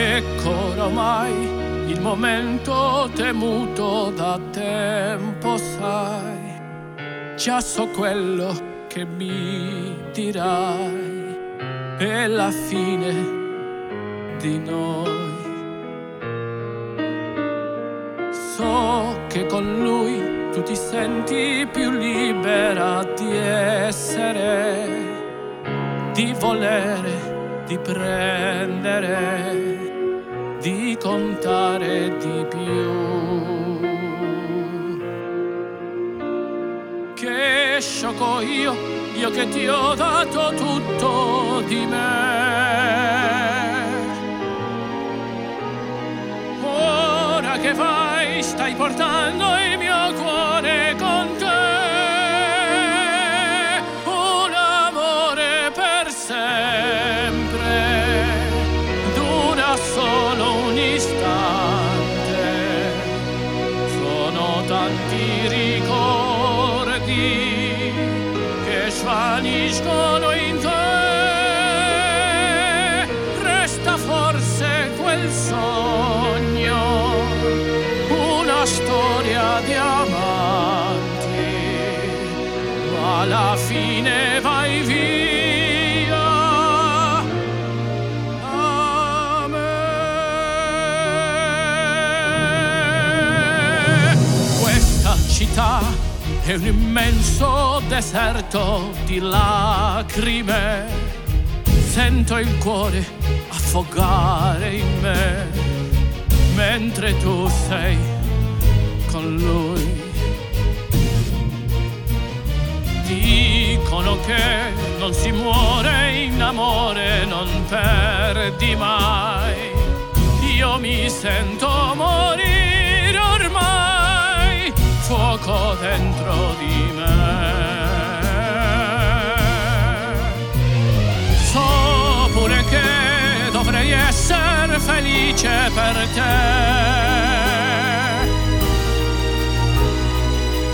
Ecco oramai il momento temuto da tempo, sai. Già so quello che mi dirai. È la fine di noi. So che con lui tu ti senti più libera di essere, di volere, di prendere di contare di più. Che sciocco io, io che ti ho dato tutto di me. Ora che vai, stai portando tanti ricordi che svaniscono in te. Resta forse quel sogno, una storia di amanti, ma alla fine città è un immenso deserto di lacrime. Sento il cuore affogare in me mentre tu sei con lui. Dicono che non si muore in amore, non perdi mai. Io mi sento morire fuoco dentro di me. So pure che dovrei essere felice per te.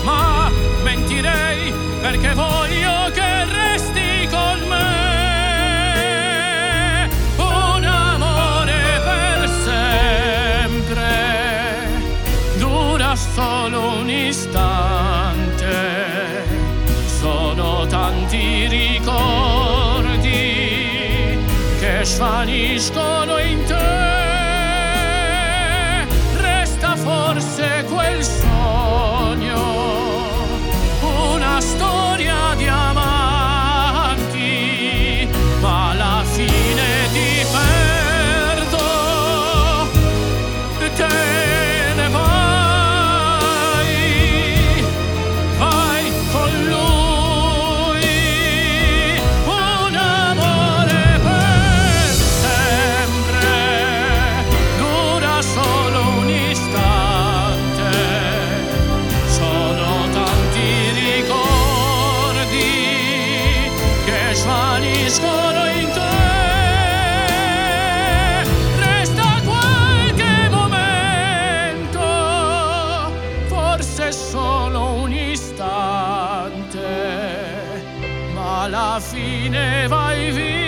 Ma mentirei perché voglio solo un istante. Sono tanti ricordi che svaniscono in te. Resta forse quel sogno, svaniscono in te. Resta qualche momento, forse solo un istante, ma alla fine vai via.